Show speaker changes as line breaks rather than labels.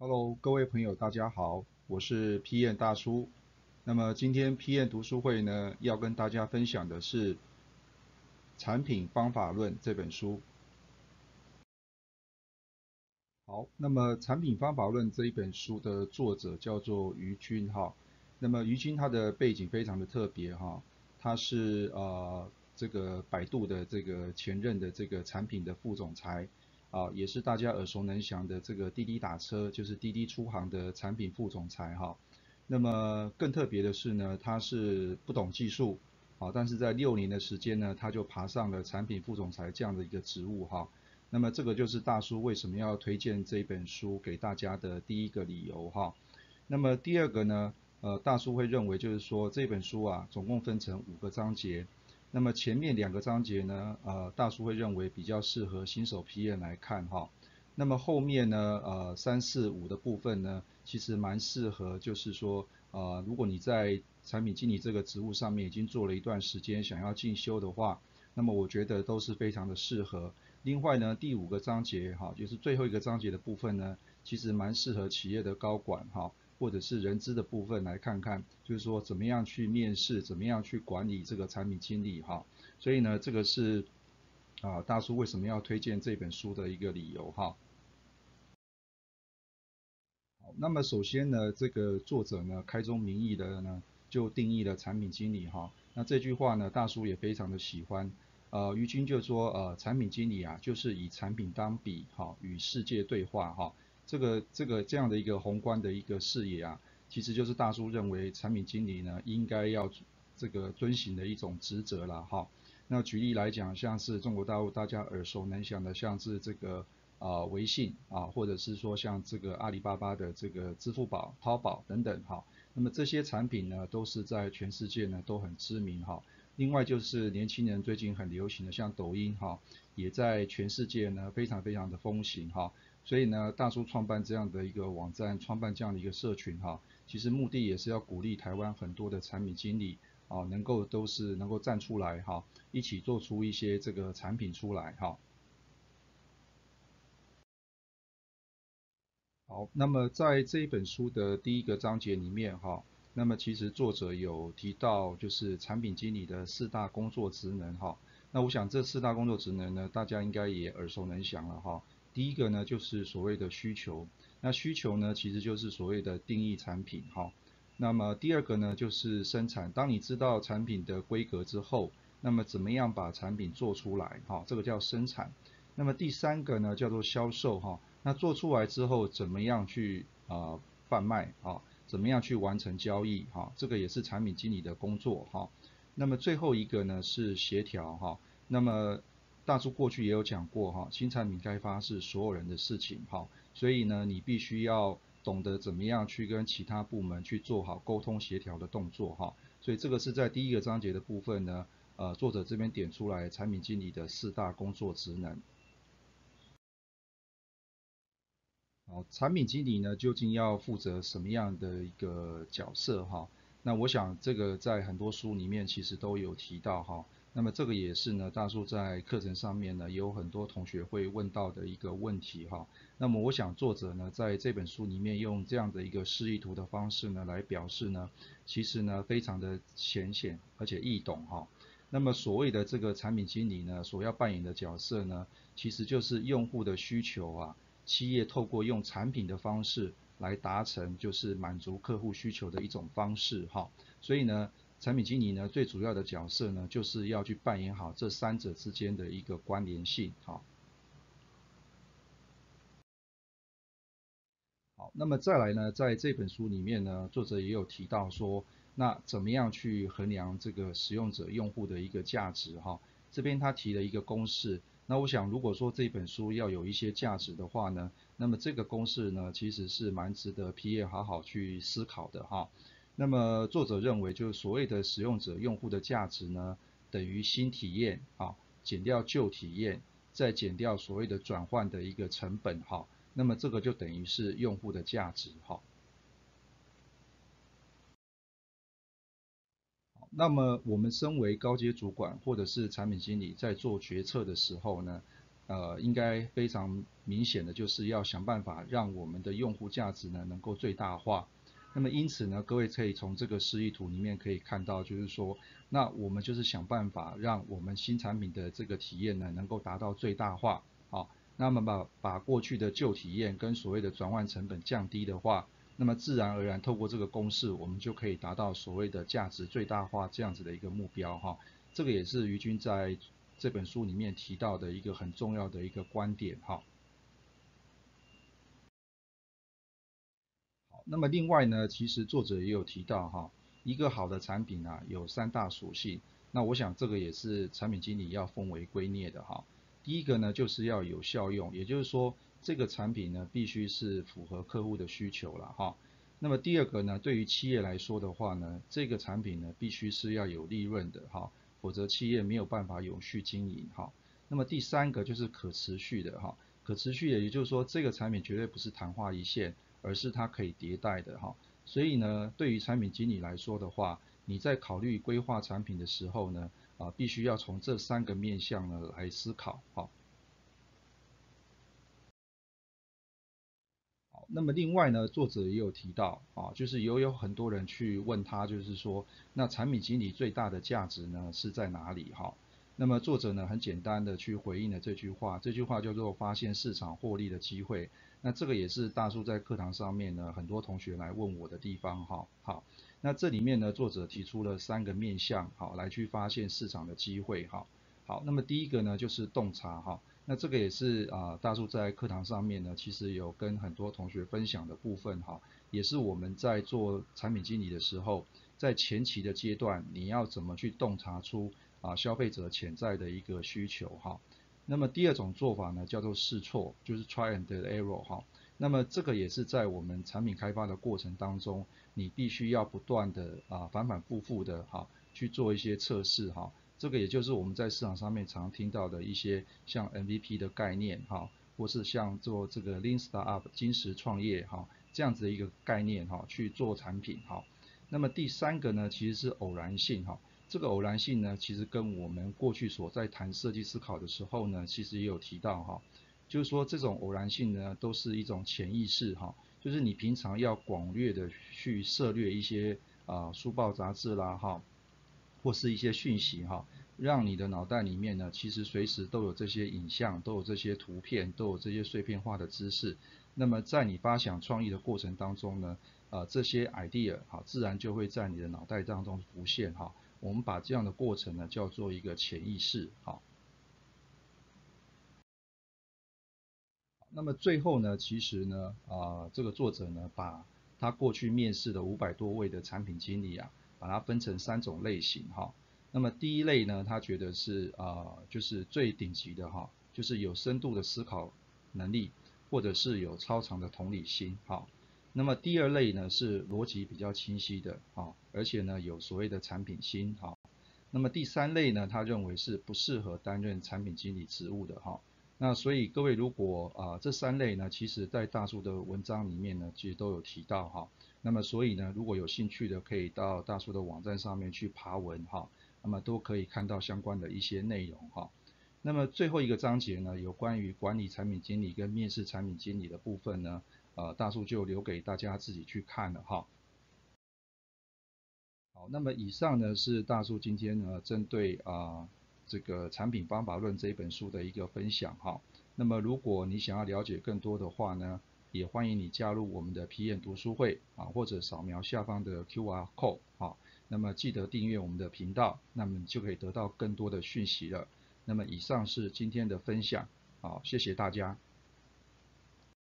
Hello，各位朋友，大家好，我是 P 燕大叔。那么今天 P 燕读书会呢，要跟大家分享的是《产品方法论》这本书。好，那么《产品方法论》这一本书的作者叫做于军哈。那么于军他的背景非常的特别哈，他是呃这个百度的这个前任的这个产品的副总裁。啊，也是大家耳熟能详的这个滴滴打车，就是滴滴出行的产品副总裁哈。那么更特别的是呢，他是不懂技术，啊，但是在六年的时间呢，他就爬上了产品副总裁这样的一个职务哈。那么这个就是大叔为什么要推荐这本书给大家的第一个理由哈。那么第二个呢，呃，大叔会认为就是说这本书啊，总共分成五个章节。那么前面两个章节呢，呃，大叔会认为比较适合新手 PM 来看哈。那么后面呢，呃，三四五的部分呢，其实蛮适合，就是说，呃，如果你在产品经理这个职务上面已经做了一段时间，想要进修的话，那么我觉得都是非常的适合。另外呢，第五个章节哈，就是最后一个章节的部分呢，其实蛮适合企业的高管哈。或者是人资的部分来看看，就是说怎么样去面试，怎么样去管理这个产品经理哈。所以呢，这个是啊大叔为什么要推荐这本书的一个理由哈。好，那么首先呢，这个作者呢开宗明义的呢就定义了产品经理哈。那这句话呢，大叔也非常的喜欢。呃，于军就说呃产品经理啊，就是以产品当笔哈，与世界对话哈。这个这个这样的一个宏观的一个视野啊，其实就是大叔认为产品经理呢应该要这个遵循的一种职责了哈。那举例来讲，像是中国大陆大家耳熟能详的，像是这个啊微信啊，或者是说像这个阿里巴巴的这个支付宝、淘宝等等哈。那么这些产品呢，都是在全世界呢都很知名哈。另外就是年轻人最近很流行的，像抖音哈，也在全世界呢非常非常的风行哈。所以呢，大叔创办这样的一个网站，创办这样的一个社群哈，其实目的也是要鼓励台湾很多的产品经理啊，能够都是能够站出来哈，一起做出一些这个产品出来哈。好，那么在这一本书的第一个章节里面哈，那么其实作者有提到就是产品经理的四大工作职能哈，那我想这四大工作职能呢，大家应该也耳熟能详了哈。第一个呢，就是所谓的需求，那需求呢，其实就是所谓的定义产品哈。那么第二个呢，就是生产。当你知道产品的规格之后，那么怎么样把产品做出来哈？这个叫生产。那么第三个呢，叫做销售哈。那做出来之后，怎么样去啊贩卖啊？怎么样去完成交易哈？这个也是产品经理的工作哈。那么最后一个呢，是协调哈。那么大叔过去也有讲过哈，新产品开发是所有人的事情哈，所以呢，你必须要懂得怎么样去跟其他部门去做好沟通协调的动作哈，所以这个是在第一个章节的部分呢，呃，作者这边点出来产品经理的四大工作职能。好，产品经理呢究竟要负责什么样的一个角色哈？那我想这个在很多书里面其实都有提到哈。那么这个也是呢，大叔在课程上面呢，有很多同学会问到的一个问题哈。那么我想作者呢，在这本书里面用这样的一个示意图的方式呢，来表示呢，其实呢，非常的浅显而且易懂哈。那么所谓的这个产品经理呢，所要扮演的角色呢，其实就是用户的需求啊，企业透过用产品的方式来达成，就是满足客户需求的一种方式哈。所以呢。产品经理呢，最主要的角色呢，就是要去扮演好这三者之间的一个关联性，好。好，那么再来呢，在这本书里面呢，作者也有提到说，那怎么样去衡量这个使用者用户的一个价值，哈。这边他提了一个公式，那我想如果说这本书要有一些价值的话呢，那么这个公式呢，其实是蛮值得 P.E. 好好去思考的，哈。那么作者认为，就是所谓的使用者用户的价值呢，等于新体验啊，减掉旧体验，再减掉所谓的转换的一个成本哈，那么这个就等于是用户的价值哈。那么我们身为高阶主管或者是产品经理，在做决策的时候呢，呃，应该非常明显的就是要想办法让我们的用户价值呢能够最大化。那么因此呢，各位可以从这个示意图里面可以看到，就是说，那我们就是想办法让我们新产品的这个体验呢能够达到最大化。好，那么把把过去的旧体验跟所谓的转换成本降低的话，那么自然而然透过这个公式，我们就可以达到所谓的价值最大化这样子的一个目标哈。这个也是于军在。这本书里面提到的一个很重要的一个观点哈。那么另外呢，其实作者也有提到哈，一个好的产品啊有三大属性，那我想这个也是产品经理要奉为圭臬的哈。第一个呢就是要有效用，也就是说这个产品呢必须是符合客户的需求了哈。那么第二个呢，对于企业来说的话呢，这个产品呢必须是要有利润的哈。否则企业没有办法永续经营哈。那么第三个就是可持续的哈，可持续的也就是说这个产品绝对不是昙花一现，而是它可以迭代的哈。所以呢，对于产品经理来说的话，你在考虑规划产品的时候呢，啊，必须要从这三个面向呢来思考哈。那么另外呢，作者也有提到啊，就是有有很多人去问他，就是说，那产品经理最大的价值呢是在哪里哈？那么作者呢很简单的去回应了这句话，这句话叫做发现市场获利的机会。那这个也是大叔在课堂上面呢很多同学来问我的地方哈。好，那这里面呢作者提出了三个面向，好来去发现市场的机会哈。好，那么第一个呢就是洞察哈。那这个也是啊，大叔在课堂上面呢，其实有跟很多同学分享的部分哈，也是我们在做产品经理的时候，在前期的阶段，你要怎么去洞察出啊消费者潜在的一个需求哈。那么第二种做法呢，叫做试错，就是 try and error 哈。那么这个也是在我们产品开发的过程当中，你必须要不断的啊反反复复的哈去做一些测试哈。这个也就是我们在市场上面常听到的一些像 MVP 的概念哈，或是像做这个 Lean Startup 金石创业哈这样子的一个概念哈去做产品哈。那么第三个呢，其实是偶然性哈。这个偶然性呢，其实跟我们过去所在谈设计思考的时候呢，其实也有提到哈，就是说这种偶然性呢，都是一种潜意识哈，就是你平常要广略的去涉略一些啊书报杂志啦哈。或是一些讯息哈，让你的脑袋里面呢，其实随时都有这些影像，都有这些图片，都有这些碎片化的知识。那么在你发想创意的过程当中呢，呃，这些 idea 哈，自然就会在你的脑袋当中浮现哈。我们把这样的过程呢，叫做一个潜意识哈。那么最后呢，其实呢，啊，这个作者呢，把他过去面试的五百多位的产品经理啊。把它分成三种类型哈，那么第一类呢，他觉得是啊，就是最顶级的哈，就是有深度的思考能力，或者是有超长的同理心哈。那么第二类呢，是逻辑比较清晰的哈，而且呢有所谓的产品心哈。那么第三类呢，他认为是不适合担任产品经理职务的哈。那所以各位如果啊这三类呢，其实在大叔的文章里面呢，其实都有提到哈。那么所以呢，如果有兴趣的，可以到大叔的网站上面去爬文哈，那么都可以看到相关的一些内容哈。那么最后一个章节呢，有关于管理产品经理跟面试产品经理的部分呢，呃，大叔就留给大家自己去看了哈。好，那么以上呢是大叔今天呢针对啊这个产品方法论这一本书的一个分享哈。那么如果你想要了解更多的话呢？也欢迎你加入我们的皮眼读书会啊，或者扫描下方的 QR code 啊，那么记得订阅我们的频道，那么你就可以得到更多的讯息了。那么以上是今天的分享，好，谢谢大家。